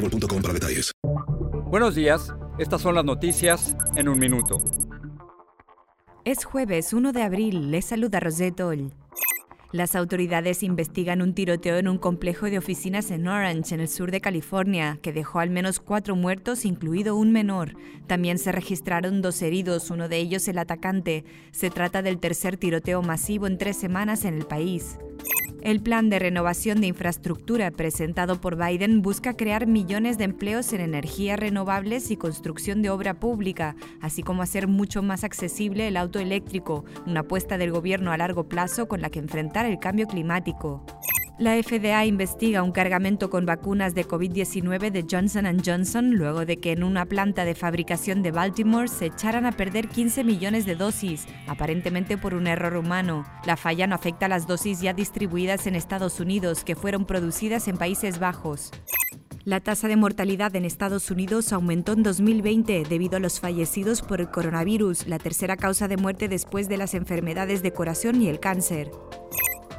boostmobile.com para detalles. Buenos días, estas son las noticias en un minuto. Es jueves 1 de abril, les saluda Rosette Oll. Las autoridades investigan un tiroteo en un complejo de oficinas en Orange, en el sur de California, que dejó al menos cuatro muertos, incluido un menor. También se registraron dos heridos, uno de ellos el atacante. Se trata del tercer tiroteo masivo en tres semanas en el país. El plan de renovación de infraestructura presentado por Biden busca crear millones de empleos en energías renovables y construcción de obra pública, así como hacer mucho más accesible el auto eléctrico, una apuesta del gobierno a largo plazo con la que enfrentar el cambio climático. La FDA investiga un cargamento con vacunas de COVID-19 de Johnson Johnson luego de que en una planta de fabricación de Baltimore se echaran a perder 15 millones de dosis, aparentemente por un error humano. La falla no afecta a las dosis ya distribuidas en Estados Unidos, que fueron producidas en Países Bajos. La tasa de mortalidad en Estados Unidos aumentó en 2020 debido a los fallecidos por el coronavirus, la tercera causa de muerte después de las enfermedades de corazón y el cáncer.